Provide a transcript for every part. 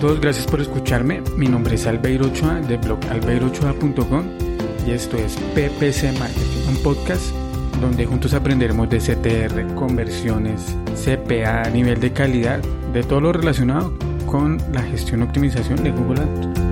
todos, gracias por escucharme. Mi nombre es Albeiro Ochoa de blog albeirochoa.com y esto es PPC Marketing, un podcast donde juntos aprenderemos de CTR, conversiones, CPA, nivel de calidad, de todo lo relacionado con la gestión y optimización de Google Ads.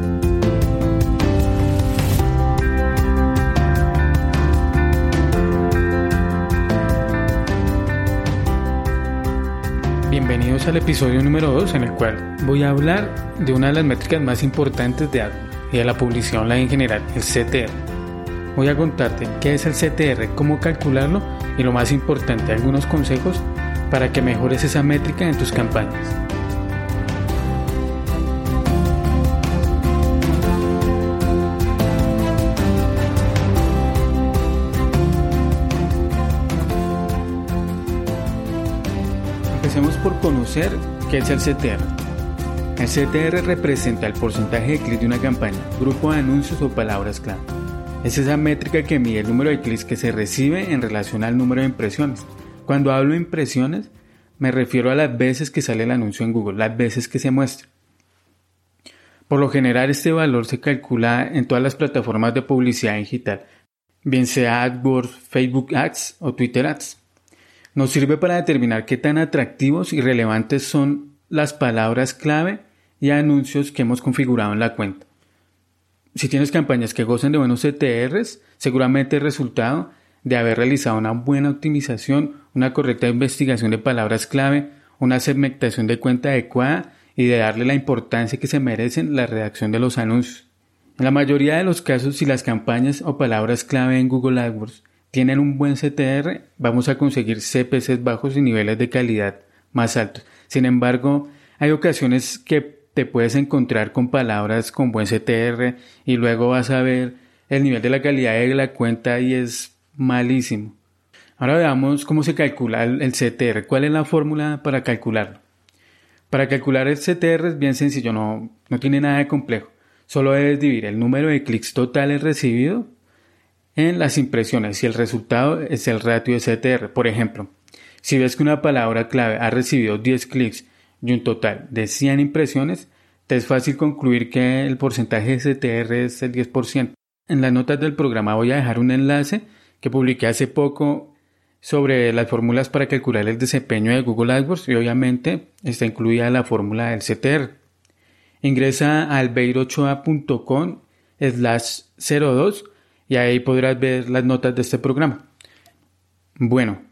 Al episodio número 2 en el cual voy a hablar de una de las métricas más importantes de AdWords y de la publicidad online en general, el CTR. Voy a contarte qué es el CTR, cómo calcularlo y lo más importante, algunos consejos para que mejores esa métrica en tus campañas. Por conocer qué es el CTR. El CTR representa el porcentaje de clics de una campaña, grupo de anuncios o palabras clave. Es esa métrica que mide el número de clics que se recibe en relación al número de impresiones. Cuando hablo de impresiones, me refiero a las veces que sale el anuncio en Google, las veces que se muestra. Por lo general, este valor se calcula en todas las plataformas de publicidad digital, bien sea AdWords, Facebook Ads o Twitter Ads. Nos sirve para determinar qué tan atractivos y relevantes son las palabras clave y anuncios que hemos configurado en la cuenta. Si tienes campañas que gozan de buenos CTRs, seguramente el resultado de haber realizado una buena optimización, una correcta investigación de palabras clave, una segmentación de cuenta adecuada y de darle la importancia que se merecen la redacción de los anuncios. En la mayoría de los casos, si las campañas o palabras clave en Google AdWords tienen un buen CTR, vamos a conseguir CPCs bajos y niveles de calidad más altos. Sin embargo, hay ocasiones que te puedes encontrar con palabras con buen CTR y luego vas a ver el nivel de la calidad de la cuenta y es malísimo. Ahora veamos cómo se calcula el CTR. ¿Cuál es la fórmula para calcularlo? Para calcular el CTR es bien sencillo, no, no tiene nada de complejo. Solo debes dividir el número de clics totales recibidos en las impresiones y el resultado es el ratio CTR. Por ejemplo, si ves que una palabra clave ha recibido 10 clics y un total de 100 impresiones, te es fácil concluir que el porcentaje de CTR es el 10%. En las notas del programa voy a dejar un enlace que publiqué hace poco sobre las fórmulas para calcular el desempeño de Google AdWords y obviamente está incluida la fórmula del CTR. Ingresa a albeirochoa.com slash 02 y ahí podrás ver las notas de este programa. Bueno,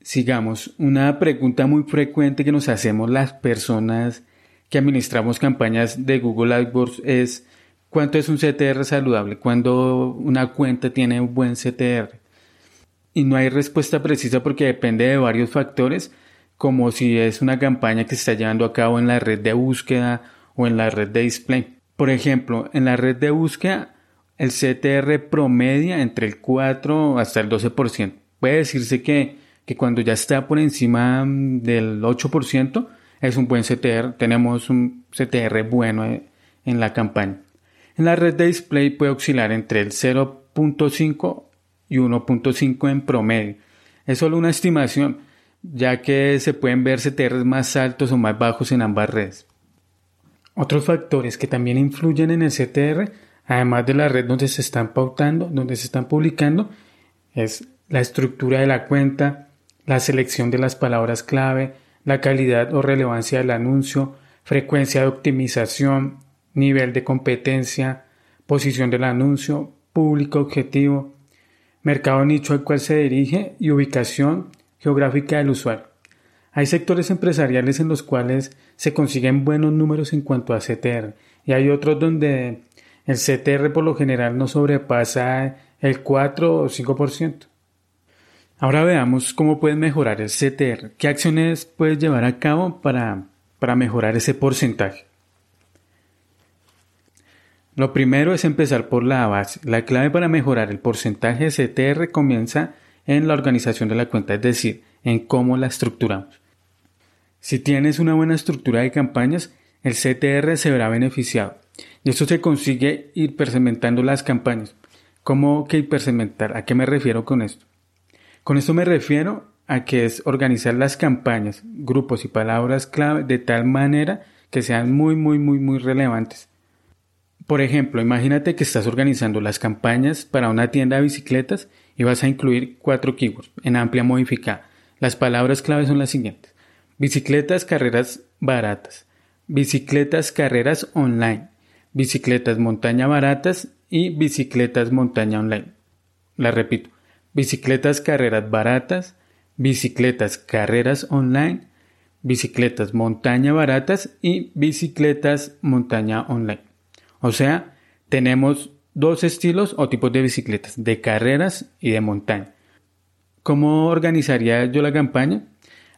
sigamos. Una pregunta muy frecuente que nos hacemos las personas que administramos campañas de Google AdWords es ¿cuánto es un CTR saludable? ¿Cuándo una cuenta tiene un buen CTR? Y no hay respuesta precisa porque depende de varios factores, como si es una campaña que se está llevando a cabo en la red de búsqueda o en la red de display. Por ejemplo, en la red de búsqueda el CTR promedia entre el 4 hasta el 12%. Puede decirse que, que cuando ya está por encima mm, del 8% es un buen CTR, tenemos un CTR bueno eh, en la campaña. En la red de display puede oscilar entre el 0.5 y 1.5 en promedio. Es solo una estimación, ya que se pueden ver CTRs más altos o más bajos en ambas redes. Otros factores que también influyen en el CTR además de la red donde se están pautando, donde se están publicando, es la estructura de la cuenta, la selección de las palabras clave, la calidad o relevancia del anuncio, frecuencia de optimización, nivel de competencia, posición del anuncio, público objetivo, mercado nicho al cual se dirige y ubicación geográfica del usuario. Hay sectores empresariales en los cuales se consiguen buenos números en cuanto a CTR y hay otros donde el CTR por lo general no sobrepasa el 4 o 5%. Ahora veamos cómo puedes mejorar el CTR. ¿Qué acciones puedes llevar a cabo para, para mejorar ese porcentaje? Lo primero es empezar por la base. La clave para mejorar el porcentaje de CTR comienza en la organización de la cuenta, es decir, en cómo la estructuramos. Si tienes una buena estructura de campañas, el CTR se verá beneficiado. Y esto se consigue hipersegmentando las campañas. ¿Cómo que hipersegmentar? ¿A qué me refiero con esto? Con esto me refiero a que es organizar las campañas, grupos y palabras clave de tal manera que sean muy, muy, muy, muy relevantes. Por ejemplo, imagínate que estás organizando las campañas para una tienda de bicicletas y vas a incluir cuatro keywords en amplia modificada. Las palabras clave son las siguientes. Bicicletas, carreras baratas. Bicicletas, carreras online. Bicicletas montaña baratas y bicicletas montaña online. La repito. Bicicletas, carreras baratas. Bicicletas, carreras online. Bicicletas montaña baratas y bicicletas montaña online. O sea, tenemos dos estilos o tipos de bicicletas, de carreras y de montaña. ¿Cómo organizaría yo la campaña?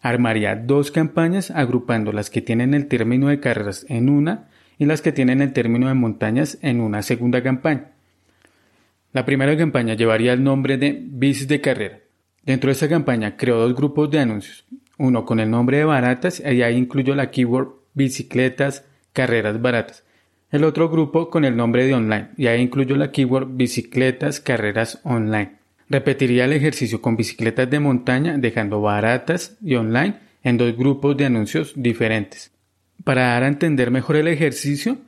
Armaría dos campañas agrupando las que tienen el término de carreras en una y las que tienen el término de montañas en una segunda campaña. La primera campaña llevaría el nombre de bicis de carrera. Dentro de esta campaña creo dos grupos de anuncios, uno con el nombre de baratas y ahí incluyo la keyword bicicletas, carreras baratas. El otro grupo con el nombre de online y ahí incluyo la keyword bicicletas, carreras online. Repetiría el ejercicio con bicicletas de montaña dejando baratas y online en dos grupos de anuncios diferentes. Para dar a entender mejor el ejercicio,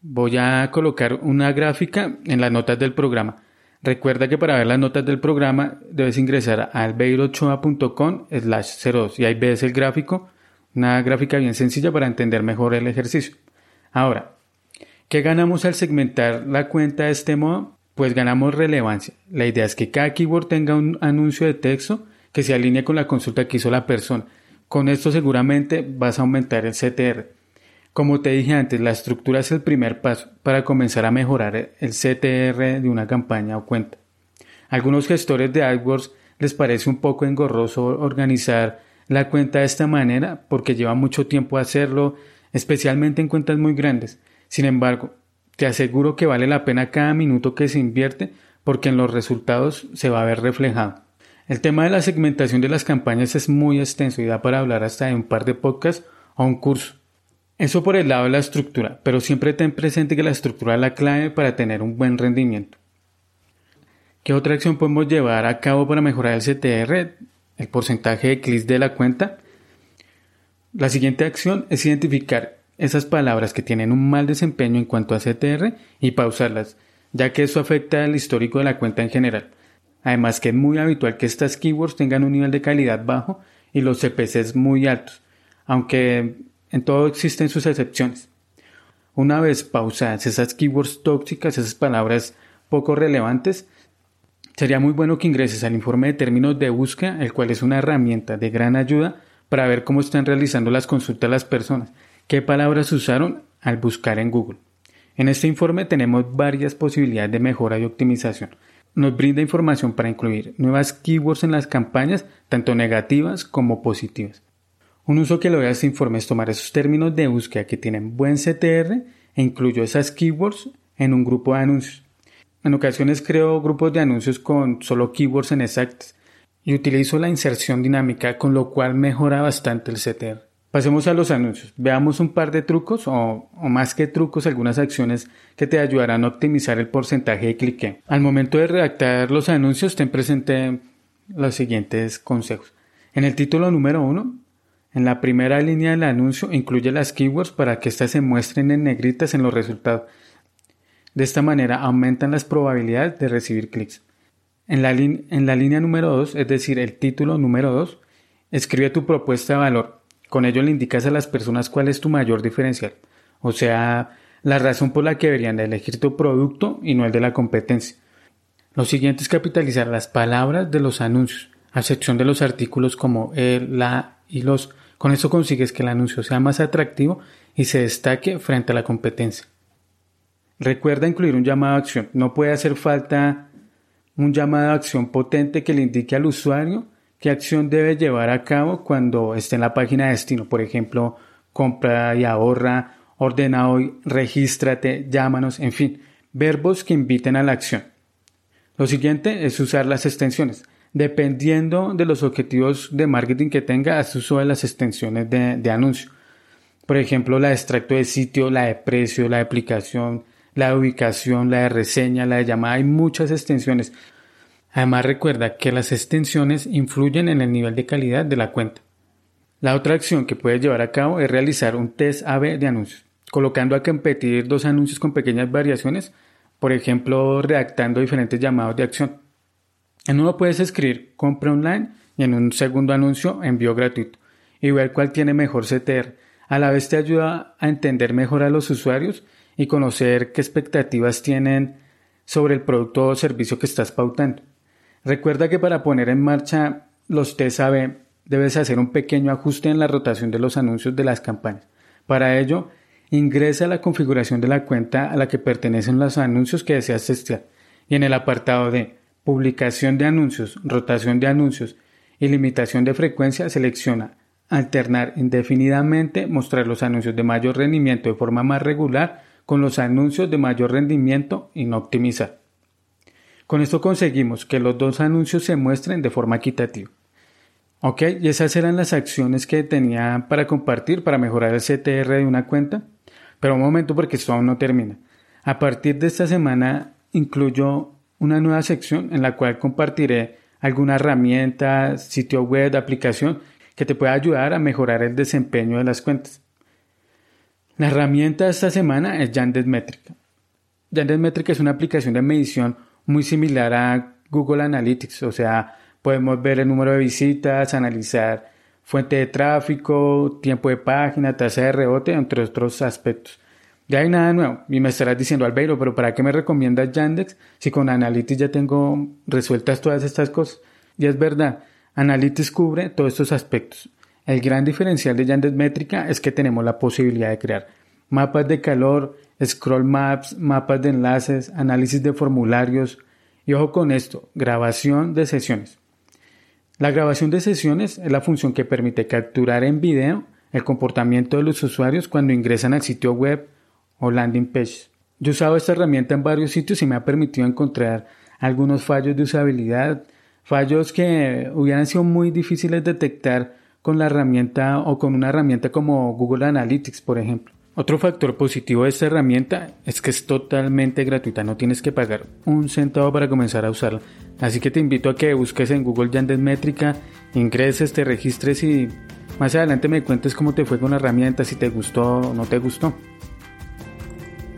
voy a colocar una gráfica en las notas del programa. Recuerda que para ver las notas del programa debes ingresar a albeirochoa.com slash 02 y ahí ves el gráfico, una gráfica bien sencilla para entender mejor el ejercicio. Ahora, ¿qué ganamos al segmentar la cuenta de este modo? pues ganamos relevancia. La idea es que cada keyword tenga un anuncio de texto que se alinee con la consulta que hizo la persona. Con esto seguramente vas a aumentar el CTR. Como te dije antes, la estructura es el primer paso para comenzar a mejorar el CTR de una campaña o cuenta. algunos gestores de AdWords les parece un poco engorroso organizar la cuenta de esta manera porque lleva mucho tiempo hacerlo, especialmente en cuentas muy grandes. Sin embargo, te aseguro que vale la pena cada minuto que se invierte porque en los resultados se va a ver reflejado. El tema de la segmentación de las campañas es muy extenso y da para hablar hasta de un par de podcasts o un curso. Eso por el lado de la estructura, pero siempre ten presente que la estructura es la clave para tener un buen rendimiento. ¿Qué otra acción podemos llevar a cabo para mejorar el CTR, el porcentaje de clics de la cuenta? La siguiente acción es identificar esas palabras que tienen un mal desempeño en cuanto a CTR y pausarlas, ya que eso afecta al histórico de la cuenta en general. Además que es muy habitual que estas keywords tengan un nivel de calidad bajo y los CPCs muy altos, aunque en todo existen sus excepciones. Una vez pausadas esas keywords tóxicas, esas palabras poco relevantes, sería muy bueno que ingreses al informe de términos de búsqueda, el cual es una herramienta de gran ayuda para ver cómo están realizando las consultas las personas ¿Qué palabras usaron al buscar en Google? En este informe tenemos varias posibilidades de mejora y optimización. Nos brinda información para incluir nuevas keywords en las campañas, tanto negativas como positivas. Un uso que le doy a este informe es tomar esos términos de búsqueda que tienen buen CTR e incluyo esas keywords en un grupo de anuncios. En ocasiones creo grupos de anuncios con solo keywords en exactas y utilizo la inserción dinámica con lo cual mejora bastante el CTR. Pasemos a los anuncios. Veamos un par de trucos o, más que trucos, algunas acciones que te ayudarán a optimizar el porcentaje de clique. Al momento de redactar los anuncios, ten presente los siguientes consejos. En el título número uno, en la primera línea del anuncio, incluye las keywords para que éstas se muestren en negritas en los resultados. De esta manera aumentan las probabilidades de recibir clics. En la, en la línea número 2, es decir, el título número 2, escribe tu propuesta de valor con ello le indicas a las personas cuál es tu mayor diferencial, o sea, la razón por la que deberían elegir tu producto y no el de la competencia. Lo siguiente es capitalizar las palabras de los anuncios, a excepción de los artículos como el, la y los. Con eso consigues que el anuncio sea más atractivo y se destaque frente a la competencia. Recuerda incluir un llamado a acción. No puede hacer falta un llamado a acción potente que le indique al usuario ¿Qué acción debe llevar a cabo cuando esté en la página de destino? Por ejemplo, compra y ahorra, ordena hoy, regístrate, llámanos, en fin, verbos que inviten a la acción. Lo siguiente es usar las extensiones. Dependiendo de los objetivos de marketing que tenga, haz uso de las extensiones de, de anuncio. Por ejemplo, la de extracto de sitio, la de precio, la de aplicación, la de ubicación, la de reseña, la de llamada. Hay muchas extensiones. Además recuerda que las extensiones influyen en el nivel de calidad de la cuenta. La otra acción que puedes llevar a cabo es realizar un test AB de anuncios, colocando a competir dos anuncios con pequeñas variaciones, por ejemplo, redactando diferentes llamados de acción. En uno puedes escribir compra online y en un segundo anuncio envío gratuito y ver cuál tiene mejor CTR. A la vez te ayuda a entender mejor a los usuarios y conocer qué expectativas tienen sobre el producto o servicio que estás pautando. Recuerda que para poner en marcha los test AB debes hacer un pequeño ajuste en la rotación de los anuncios de las campañas. Para ello, ingresa a la configuración de la cuenta a la que pertenecen los anuncios que deseas testear y en el apartado de publicación de anuncios, rotación de anuncios y limitación de frecuencia selecciona alternar indefinidamente, mostrar los anuncios de mayor rendimiento de forma más regular con los anuncios de mayor rendimiento y no optimizar. Con esto conseguimos que los dos anuncios se muestren de forma equitativa. Ok, y esas eran las acciones que tenía para compartir para mejorar el CTR de una cuenta. Pero un momento porque esto aún no termina. A partir de esta semana incluyo una nueva sección en la cual compartiré alguna herramienta, sitio web, aplicación que te pueda ayudar a mejorar el desempeño de las cuentas. La herramienta de esta semana es Yandex Métrica. Yandex Métrica es una aplicación de medición muy similar a Google Analytics, o sea, podemos ver el número de visitas, analizar fuente de tráfico, tiempo de página, tasa de rebote, entre otros aspectos. Ya hay nada nuevo y me estarás diciendo, Albeiro, pero ¿para qué me recomiendas Yandex si con Analytics ya tengo resueltas todas estas cosas? Y es verdad, Analytics cubre todos estos aspectos. El gran diferencial de Yandex Métrica es que tenemos la posibilidad de crear mapas de calor, scroll maps, mapas de enlaces, análisis de formularios y ojo con esto, grabación de sesiones. La grabación de sesiones es la función que permite capturar en video el comportamiento de los usuarios cuando ingresan al sitio web o landing page. Yo he usado esta herramienta en varios sitios y me ha permitido encontrar algunos fallos de usabilidad, fallos que hubieran sido muy difíciles de detectar con la herramienta o con una herramienta como Google Analytics, por ejemplo. Otro factor positivo de esta herramienta es que es totalmente gratuita, no tienes que pagar un centavo para comenzar a usarla. Así que te invito a que busques en Google Yandex Métrica, ingreses, te registres y más adelante me cuentes cómo te fue con la herramienta, si te gustó o no te gustó.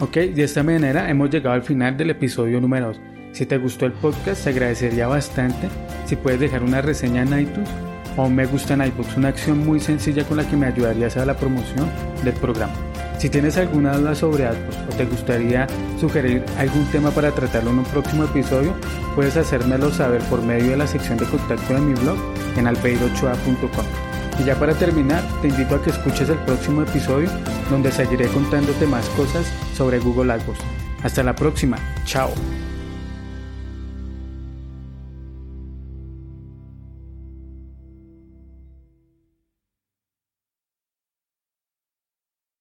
Ok, de esta manera hemos llegado al final del episodio número 2. Si te gustó el podcast, te agradecería bastante si puedes dejar una reseña en iTunes o me gusta en iBooks, una acción muy sencilla con la que me ayudarías a la promoción del programa. Si tienes alguna duda sobre AdWords o te gustaría sugerir algún tema para tratarlo en un próximo episodio, puedes hacérmelo saber por medio de la sección de contacto de mi blog en albeirochoa.com. Y ya para terminar, te invito a que escuches el próximo episodio donde seguiré contándote más cosas sobre Google AdWords. Hasta la próxima, chao.